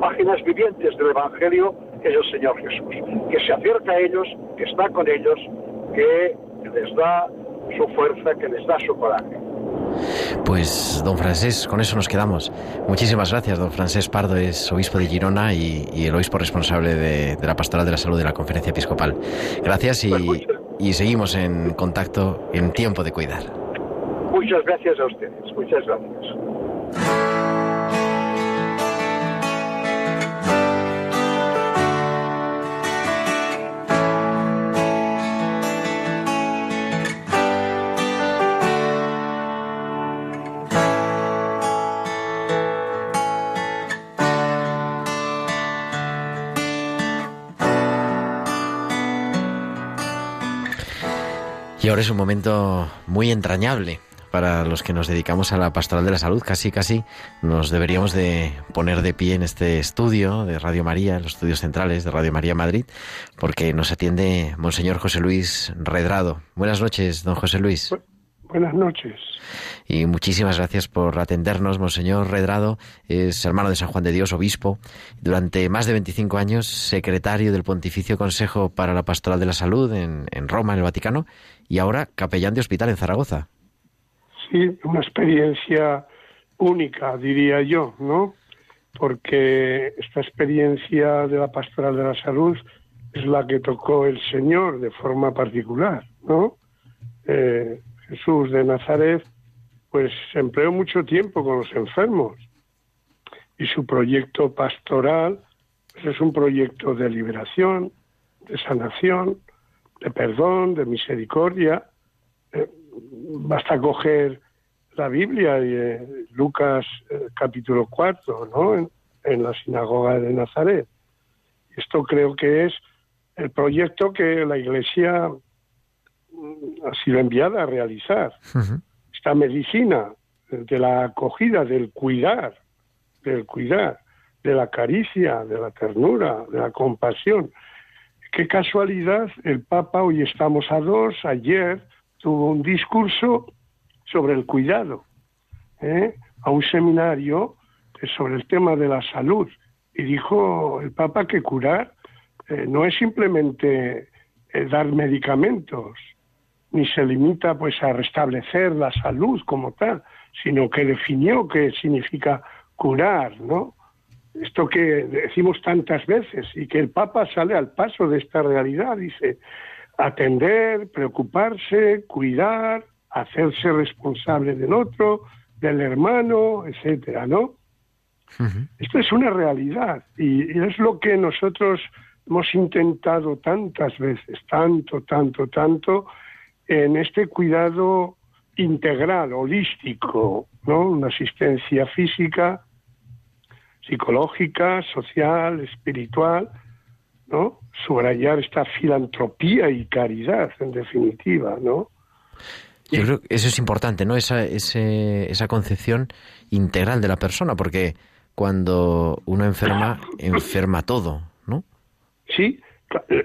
páginas vivientes del Evangelio, es el Señor Jesús, que se acerca a ellos, que está con ellos, que les da su fuerza, que les da su coraje. Pues, don Francés, con eso nos quedamos. Muchísimas gracias, don Francés Pardo es obispo de Girona y, el obispo responsable de, la Pastoral de la Salud de la Conferencia Episcopal. Gracias y, pues y seguimos en contacto en tiempo de cuidar. Muchas gracias a ustedes, muchas gracias. Y ahora es un momento muy entrañable para los que nos dedicamos a la pastoral de la salud. Casi, casi nos deberíamos de poner de pie en este estudio de Radio María, los estudios centrales de Radio María Madrid, porque nos atiende Monseñor José Luis Redrado. Buenas noches, don José Luis. Buenas noches. Y muchísimas gracias por atendernos. Monseñor Redrado es hermano de San Juan de Dios, obispo. Durante más de 25 años, secretario del Pontificio Consejo para la Pastoral de la Salud en, en Roma, en el Vaticano, y ahora capellán de hospital en Zaragoza. Sí, una experiencia única, diría yo, ¿no? Porque esta experiencia de la pastoral de la salud es la que tocó el Señor de forma particular, ¿no? Eh, Jesús de Nazaret, pues empleó mucho tiempo con los enfermos y su proyecto pastoral pues, es un proyecto de liberación, de sanación, de perdón, de misericordia. Eh, basta coger la Biblia y eh, Lucas eh, capítulo 4, ¿no? En, la sinagoga de Nazaret. Esto creo que es el proyecto que la Iglesia ha sido enviada a realizar. Esta medicina de la acogida, del cuidar, del cuidar, de la caricia, de la ternura, de la compasión, Qué casualidad, el Papa, hoy estamos a dos, ayer tuvo un discurso sobre el cuidado, ¿eh? a un seminario sobre el tema de la salud. Y dijo el Papa que curar eh, no es simplemente eh, dar medicamentos, ni se limita pues a restablecer la salud como tal, sino que definió qué significa curar, ¿no? esto que decimos tantas veces y que el Papa sale al paso de esta realidad, dice, atender, preocuparse, cuidar, hacerse responsable del otro, del hermano, etcétera, ¿no? Esto es una realidad y, es lo que nosotros hemos intentado tantas veces, tanto, tanto, tanto, en este cuidado integral, holístico, ¿no? Una asistencia física, psicológica, social, espiritual, ¿no? Subrayar esta filantropía y caridad, en definitiva, ¿no? Yo creo que eso es importante, ¿no? Esa, esa concepción integral de la persona, porque cuando uno enferma, enferma todo, ¿no? Sí,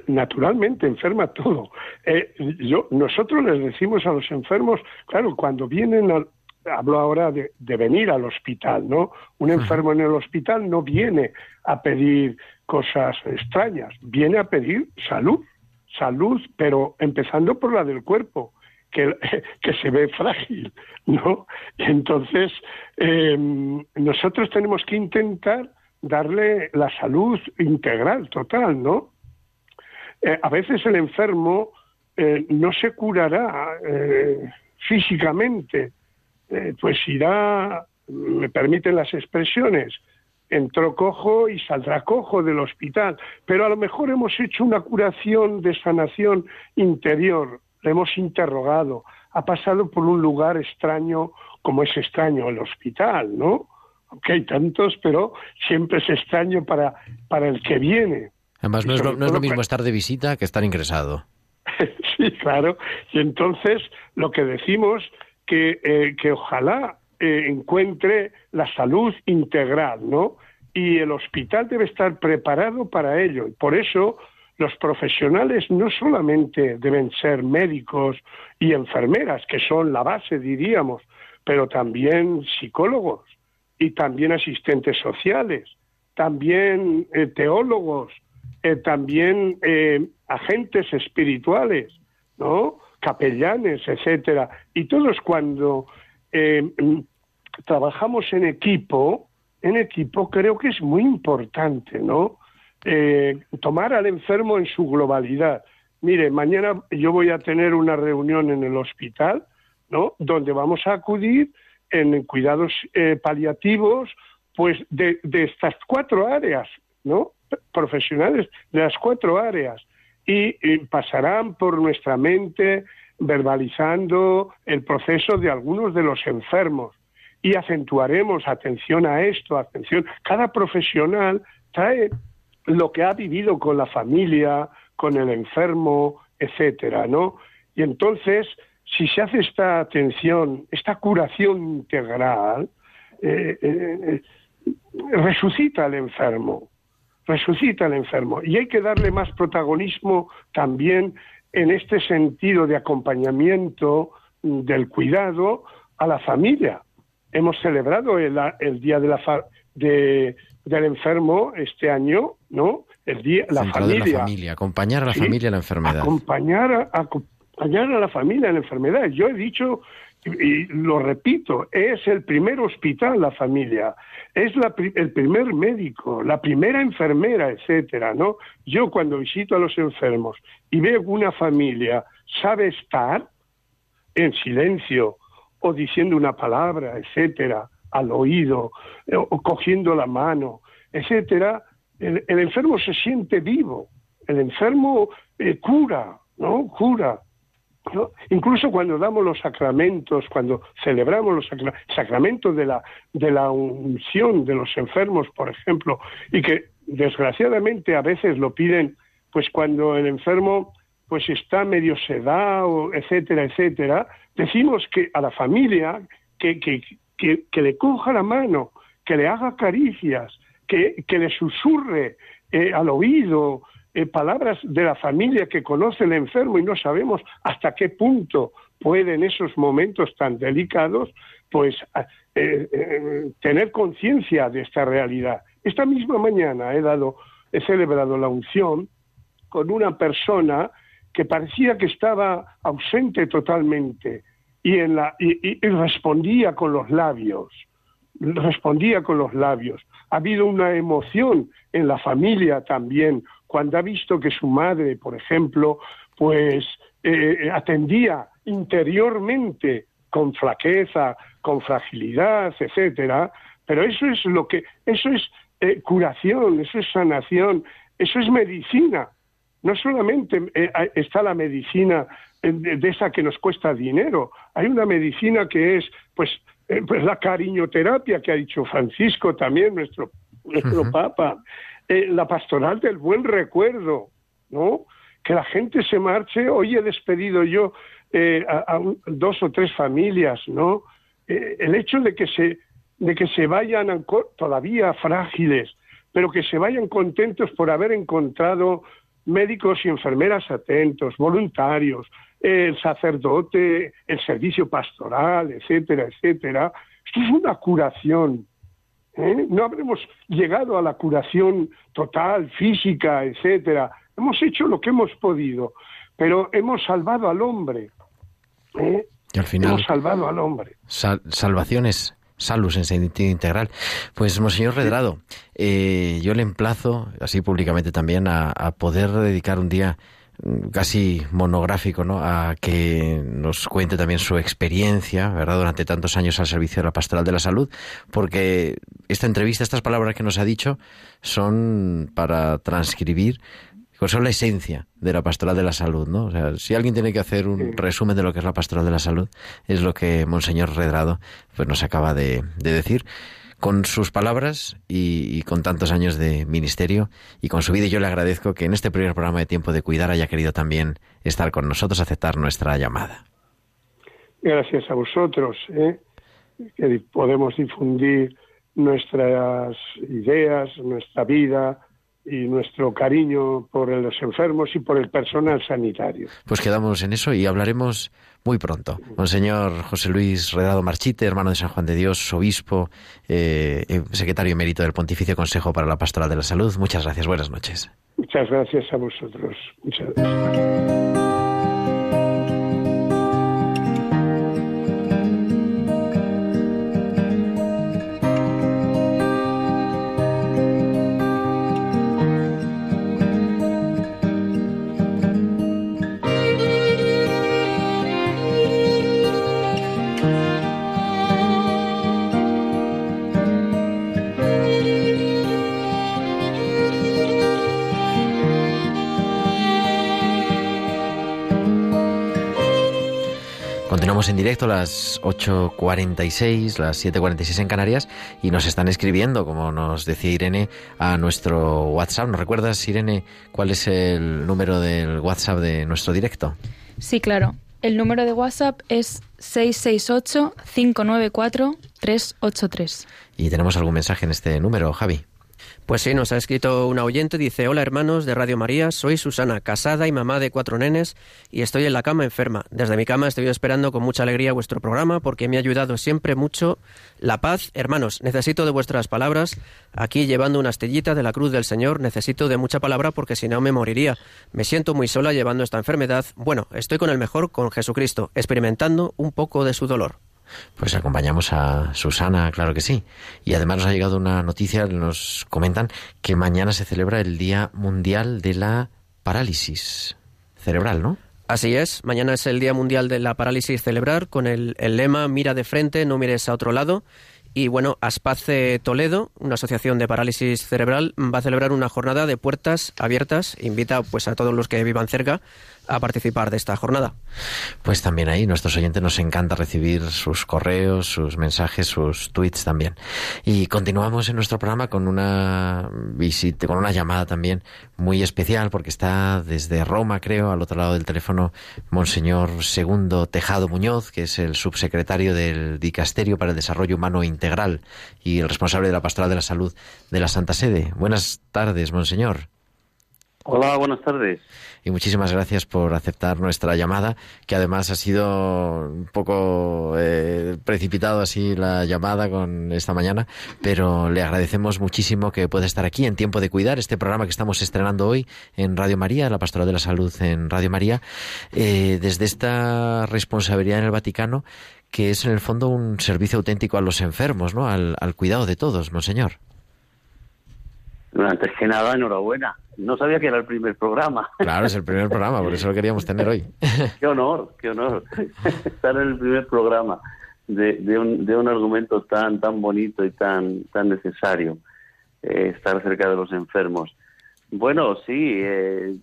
naturalmente enferma todo. Eh, yo, nosotros les decimos a los enfermos, claro, cuando vienen al, hablo ahora de, venir al hospital, ¿no? Un enfermo en el hospital no viene a pedir cosas extrañas, viene a pedir salud, salud, pero empezando por la del cuerpo, que, que se ve frágil, ¿no? entonces, em, nosotros tenemos que intentar darle la salud integral, total, ¿no? Eh, a veces el enfermo eh, no se curará eh, físicamente, pues irá, me permiten las expresiones, entró cojo y saldrá cojo del hospital, pero a lo mejor hemos hecho una curación de sanación interior, le hemos interrogado, ha pasado por un lugar extraño como es extraño el hospital, ¿no? Aunque hay tantos, pero siempre es extraño para, para el que viene. Además, no es, lo, no es lo mismo estar de visita que estar ingresado. sí, claro. Y entonces lo que decimos que, eh, que ojalá eh, encuentre la salud integral, ¿no? Y el hospital debe estar preparado para ello. Y por eso los profesionales no solamente deben ser médicos y enfermeras, que son la base, diríamos, pero también psicólogos y también asistentes sociales, también eh, teólogos, eh, también eh, agentes espirituales, ¿no? capellanes, etcétera. Y todos cuando trabajamos en equipo, en equipo creo que es muy importante, ¿no? tomar al enfermo en su globalidad. Mire, mañana yo voy a tener una reunión en el hospital ¿no? Donde vamos a acudir en cuidados eh, paliativos, pues de, estas cuatro áreas, ¿no? Profesionales de las cuatro áreas. Y, pasarán por nuestra mente verbalizando el proceso de algunos de los enfermos. Y acentuaremos atención a esto, atención. Cada profesional trae lo que ha vivido con la familia, con el enfermo, etcétera, ¿no? Y entonces si se hace esta atención, esta curación integral, eh, eh, eh, resucita al enfermo, resucita al enfermo. Y hay que darle más protagonismo también en este sentido de acompañamiento del cuidado a la familia. Hemos celebrado el, Día de la del Enfermo este año, ¿no? El día, la familia. la familia, acompañar a la familia en la enfermedad. Acompañar a, Ayudar a la familia en la enfermedad. Yo he dicho, y lo repito, es el primer hospital la familia, es el primer médico, la primera enfermera, etcétera, ¿no? Yo cuando visito a los enfermos y veo que una familia sabe estar en silencio o diciendo una palabra, etcétera, al oído, eh, o cogiendo la mano, etcétera, el, enfermo se siente vivo, el enfermo eh, cura, ¿no? Cura. Incluso cuando damos los sacramentos, cuando celebramos los sacramentos de la, de la unción de los enfermos, por ejemplo, y que desgraciadamente a veces lo piden, pues cuando el enfermo pues está medio sedado, etcétera, etcétera, decimos que a la familia que, que, que, le coja la mano, que le haga caricias, que, que le susurre eh, al oído, eh, palabras de la familia que conoce el enfermo y no sabemos hasta qué punto puede en esos momentos tan delicados, pues eh, eh, tener conciencia de esta realidad. Esta misma mañana he dado, he celebrado la unción con una persona que parecía que estaba ausente totalmente y, en la, y respondía con los labios, respondía con los labios. Ha habido una emoción en la familia también, cuando ha visto que su madre, por ejemplo, pues eh, atendía interiormente con flaqueza, con fragilidad, etcétera, pero eso es lo que, eso es eh, curación, eso es sanación, eso es medicina. No solamente eh, está la medicina de, esa que nos cuesta dinero, hay una medicina que es, pues, pues la cariñoterapia que ha dicho Francisco también, nuestro, nuestro Papa, eh, la pastoral del buen recuerdo, ¿no? Que la gente se marche. Hoy he despedido yo eh, a, dos o tres familias, ¿no? Eh, el hecho de que se de que se vayan todavía frágiles, pero que se vayan contentos por haber encontrado médicos y enfermeras atentos, voluntarios, el sacerdote, el servicio pastoral, etcétera, etcétera. Esto es una curación, ¿eh? No habremos llegado a la curación total, física, etcétera. Hemos hecho lo que hemos podido, pero hemos salvado al hombre. ¿eh? Y al final, hemos salvado al hombre. salvaciones salus en sentido integral. Pues, Monseñor Redrado, eh, yo le emplazo, así públicamente también, a, poder dedicar un día casi monográfico, ¿no? A que nos cuente también su experiencia, ¿verdad? Durante tantos años al servicio de la pastoral de la salud, porque esta entrevista, estas palabras que nos ha dicho, son para transcribir son la esencia de la pastoral de la salud, ¿no? O sea, si alguien tiene que hacer un resumen de lo que es la pastoral de la salud, es lo que Monseñor Redrado pues, nos acaba de, decir con sus palabras y, con tantos años de ministerio y con su vida. Y yo le agradezco que en este primer programa de Tiempo de Cuidar haya querido también estar con nosotros, aceptar nuestra llamada. Gracias a vosotros, ¿eh? que podemos difundir nuestras ideas, nuestra vida, y nuestro cariño por los enfermos y por el personal sanitario. Pues quedamos en eso y hablaremos muy pronto. Monseñor José Luis Redado Marchite, hermano de San Juan de Dios, obispo, eh, eh, secretario emérito del Pontificio Consejo para la Pastoral de la Salud. Muchas gracias, buenas noches. Muchas gracias a vosotros. Muchas gracias. En directo a las 8.46, las 7.46 en Canarias y nos están escribiendo, como nos decía Irene, a nuestro WhatsApp. ¿Nos recuerdas, Irene, cuál es el número del WhatsApp de nuestro directo? Sí, claro. El número de WhatsApp es 668-594-383. ¿Y tenemos algún mensaje en este número, Javi? Pues sí, nos ha escrito un oyente, dice, hola hermanos de Radio María, soy Susana, casada y mamá de cuatro nenes y estoy en la cama enferma. Desde mi cama estoy esperando con mucha alegría vuestro programa porque me ha ayudado siempre mucho la paz. Hermanos, necesito de vuestras palabras. Aquí llevando una astillita de la cruz del Señor, necesito de mucha palabra porque si no me moriría. Me siento muy sola llevando esta enfermedad. Bueno, estoy con el mejor, con Jesucristo, experimentando un poco de su dolor. Pues acompañamos a Susana, claro que sí. Y además nos ha llegado una noticia, nos comentan que mañana se celebra el Día Mundial de la Parálisis Cerebral, ¿no? Así es, mañana es el Día Mundial de la Parálisis Cerebral con el, lema Mira de frente, no mires a otro lado. Y bueno, Aspace Toledo, una asociación de parálisis cerebral, va a celebrar una jornada de puertas abiertas. Invita pues a todos los que vivan cerca a participar de esta jornada. Pues también ahí, nuestros oyentes nos encanta recibir sus correos, sus mensajes, sus tweets también. Y continuamos en nuestro programa con una visita, con una llamada también muy especial, porque está desde Roma, creo, al otro lado del teléfono, Monseñor Segundo Tejado Muñoz, que es el subsecretario del Dicasterio para el Desarrollo Humano Integral y el responsable de la Pastoral de la Salud de la Santa Sede. Buenas tardes, Monseñor. Hola, buenas tardes. Y muchísimas gracias por aceptar nuestra llamada, que además ha sido un poco eh, precipitado así la llamada con esta mañana, pero le agradecemos muchísimo que pueda estar aquí en Tiempo de Cuidar, este programa que estamos estrenando hoy en Radio María, la Pastoral de la Salud en Radio María, eh, desde esta responsabilidad en el Vaticano, que es en el fondo un servicio auténtico a los enfermos, ¿no? Al cuidado de todos, monseñor. Bueno, antes que nada, enhorabuena. No sabía que era el primer programa. Claro, es el primer programa, por eso lo queríamos tener hoy. qué honor, qué honor estar en el primer programa de, de, un, de un argumento tan tan bonito y tan tan necesario, eh, estar cerca de los enfermos. Bueno, sí, eh,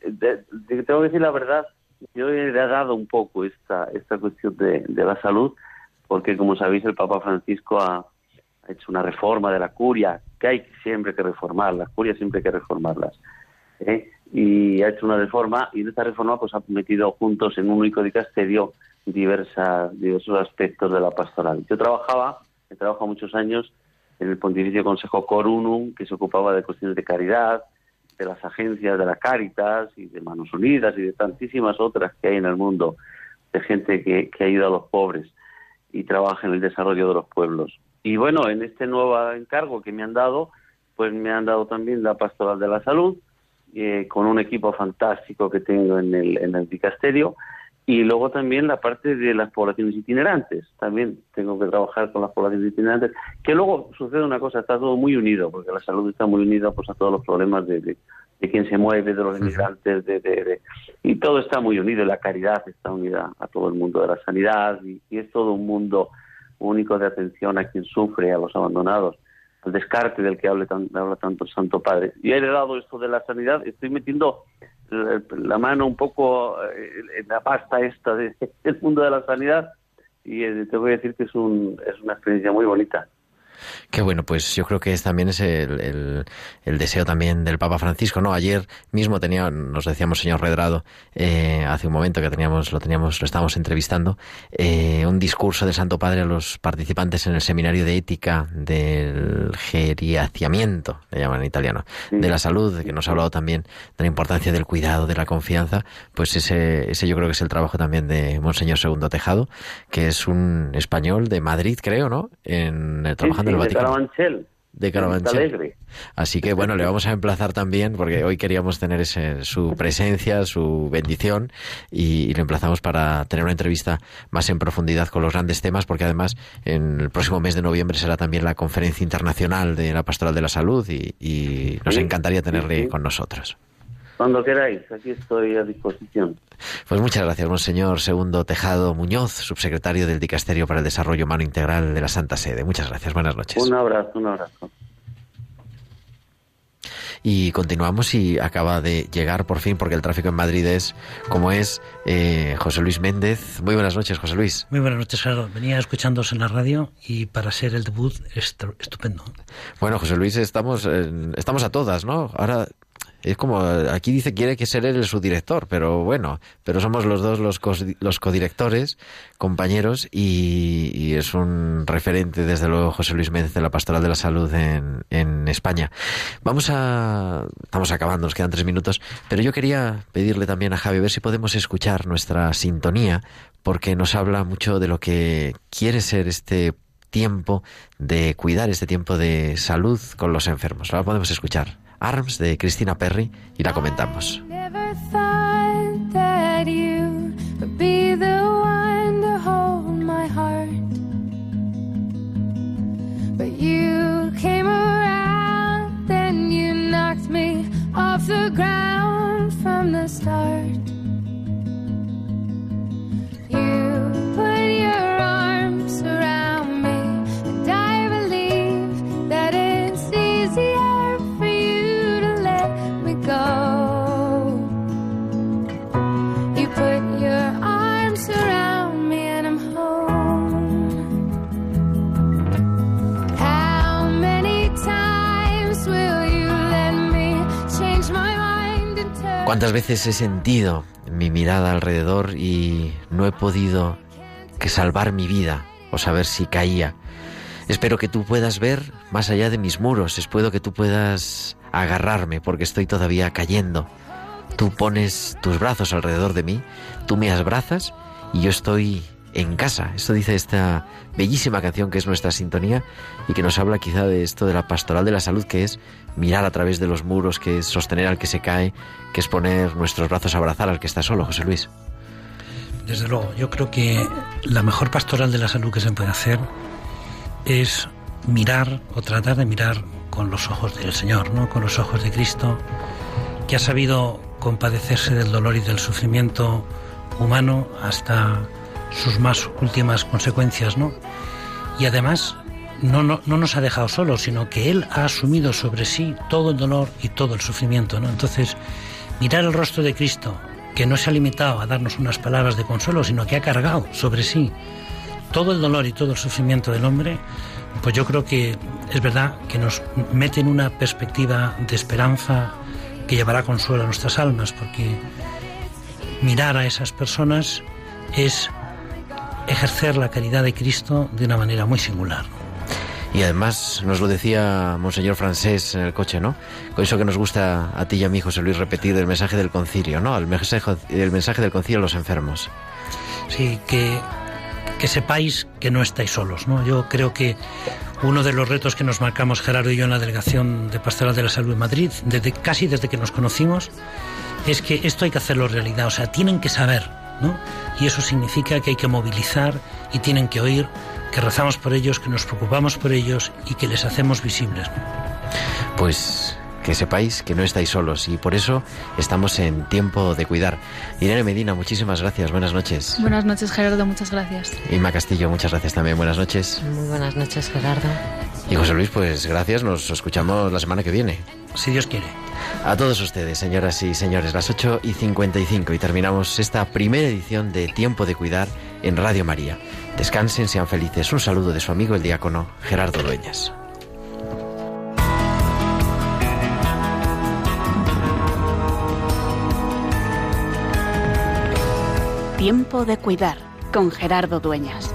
tengo que decir la verdad, yo he dado un poco esta, esta cuestión de, de la salud, porque como sabéis el Papa Francisco ha, ha hecho una reforma de la curia, que hay siempre que reformar, las curias siempre hay que reformarlas. ¿eh? Y ha hecho una reforma, y en esta reforma pues ha metido juntos en un único dicasterio diversas, diversos aspectos de la pastoral. Yo trabajaba, he trabajado muchos años en el Pontificio Consejo Corunum, que se ocupaba de cuestiones de caridad, de las agencias de la Caritas y de Manos Unidas y de tantísimas otras que hay en el mundo, de gente que, que ayuda a los pobres y trabaja en el desarrollo de los pueblos. Y bueno, en este nuevo encargo que me han dado, pues me han dado también la pastoral de la salud, eh, con un equipo fantástico que tengo en el, en el dicasterio, y luego también la parte de las poblaciones itinerantes. También tengo que trabajar con las poblaciones itinerantes, que luego sucede una cosa, está todo muy unido, porque la salud está muy unida pues, a todos los problemas de, de quien se mueve, de los inmigrantes, de, de, y todo está muy unido, la caridad está unida a todo el mundo de la sanidad y, es todo un mundo único de atención a quien sufre, a los abandonados, al descarte del que habla, habla tanto el Santo Padre. Y he heredado esto de la sanidad, estoy metiendo la, mano un poco eh, en la pasta esta del mundo de la sanidad y eh, te voy a decir que es, un, es una experiencia muy bonita. Qué bueno, pues yo creo que es también es el, el, deseo también del Papa Francisco, ¿no? Ayer mismo tenía, nos decíamos señor Redrado, eh, hace un momento que teníamos, lo teníamos, lo estábamos entrevistando, eh, un discurso del Santo Padre a los participantes en el seminario de ética del geriaciamiento, le llaman en italiano, de la salud, que nos ha hablado también de la importancia del cuidado, de la confianza, pues ese, ese yo creo que es el trabajo también de Monseñor Segundo Tejado, que es un español de Madrid, creo, ¿no? En trabajando de Carabanchel. De Carabanchel. Así que bueno, le vamos a emplazar también, porque hoy queríamos tener ese, su presencia, su bendición, y, le emplazamos para tener una entrevista más en profundidad con los grandes temas, porque además en el próximo mes de noviembre será también la conferencia internacional de la Pastoral de la Salud y, nos encantaría tenerle con nosotros. Cuando queráis, aquí estoy a disposición. Pues muchas gracias, Monseñor Segundo Tejado Muñoz, subsecretario del Dicasterio para el Desarrollo Humano Integral de la Santa Sede. Muchas gracias, buenas noches. Un abrazo, un abrazo. Y continuamos y acaba de llegar por fin, porque el tráfico en Madrid es como es, eh, José Luis Méndez. Muy buenas noches, José Luis. Muy buenas noches, Gerardo. Venía escuchándos en la radio y para ser el debut estupendo. Bueno, José Luis, estamos, estamos a todas, ¿no? Ahora es como aquí dice quiere que ser él su director, pero bueno, pero somos los dos los, codirectores, compañeros y, es un referente desde luego José Luis Méndez de la Pastoral de la Salud en, en España. Vamos a estamos acabando, nos quedan tres minutos, pero yo quería pedirle también a Javi ver si podemos escuchar nuestra sintonía porque nos habla mucho de lo que quiere ser este tiempo de cuidar, este tiempo de salud con los enfermos. Ahora podemos escuchar. Arms de Cristina Perry y la comentamos. Off the ground from the start. ¿Cuántas veces he sentido mi mirada alrededor y no he podido que salvar mi vida o saber si caía? Espero que tú puedas ver más allá de mis muros, espero que tú puedas agarrarme porque estoy todavía cayendo. Tú pones tus brazos alrededor de mí, tú me abrazas y yo estoy en casa. Esto dice esta bellísima canción que es nuestra sintonía y que nos habla quizá de esto de la pastoral de la salud, que es mirar a través de los muros, que es sostener al que se cae, que es poner nuestros brazos a abrazar al que está solo, José Luis. Desde luego, yo creo que la mejor pastoral de la salud que se puede hacer es mirar o tratar de mirar con los ojos del Señor, ¿no? con los ojos de Cristo, que ha sabido compadecerse del dolor y del sufrimiento humano hasta sus más últimas consecuencias, ¿no? Y además no, no, no, nos ha dejado solos, sino que Él ha asumido sobre sí todo el dolor y todo el sufrimiento, ¿no? Entonces, mirar el rostro de Cristo, que no se ha limitado a darnos unas palabras de consuelo, sino que ha cargado sobre sí todo el dolor y todo el sufrimiento del hombre, pues yo creo que es verdad que nos mete en una perspectiva de esperanza que llevará consuelo a nuestras almas, porque mirar a esas personas es ejercer la caridad de Cristo de una manera muy singular. Y además nos lo decía Monseñor Francés en el coche, ¿no? Con eso que nos gusta a ti y a mí, José Luis, repetir el mensaje del concilio, ¿no? El mensaje, el mensaje del concilio a los enfermos. Sí, que, que sepáis que no estáis solos, ¿no? Yo creo que uno de los retos que nos marcamos Gerardo y yo en la delegación de Pastoral de la Salud en Madrid, desde, casi desde que nos conocimos, es que esto hay que hacerlo realidad. O sea, tienen que saber y eso significa que hay que movilizar y tienen que oír que rezamos por ellos, que nos preocupamos por ellos y que les hacemos visibles. Pues que sepáis que no estáis solos y por eso estamos en tiempo de cuidar. Irene Medina, muchísimas gracias, buenas noches. Buenas noches, Gerardo, muchas gracias. Inma Castillo, muchas gracias también, buenas noches. Muy buenas noches, Gerardo. Y José Luis, pues gracias, nos escuchamos la semana que viene. Si Dios quiere. A todos ustedes, señoras y señores, las 8 y 55 y terminamos esta primera edición de Tiempo de Cuidar en Radio María. Descansen, sean felices. Un saludo de su amigo el diácono Gerardo Dueñas. Tiempo de cuidar con Gerardo Dueñas.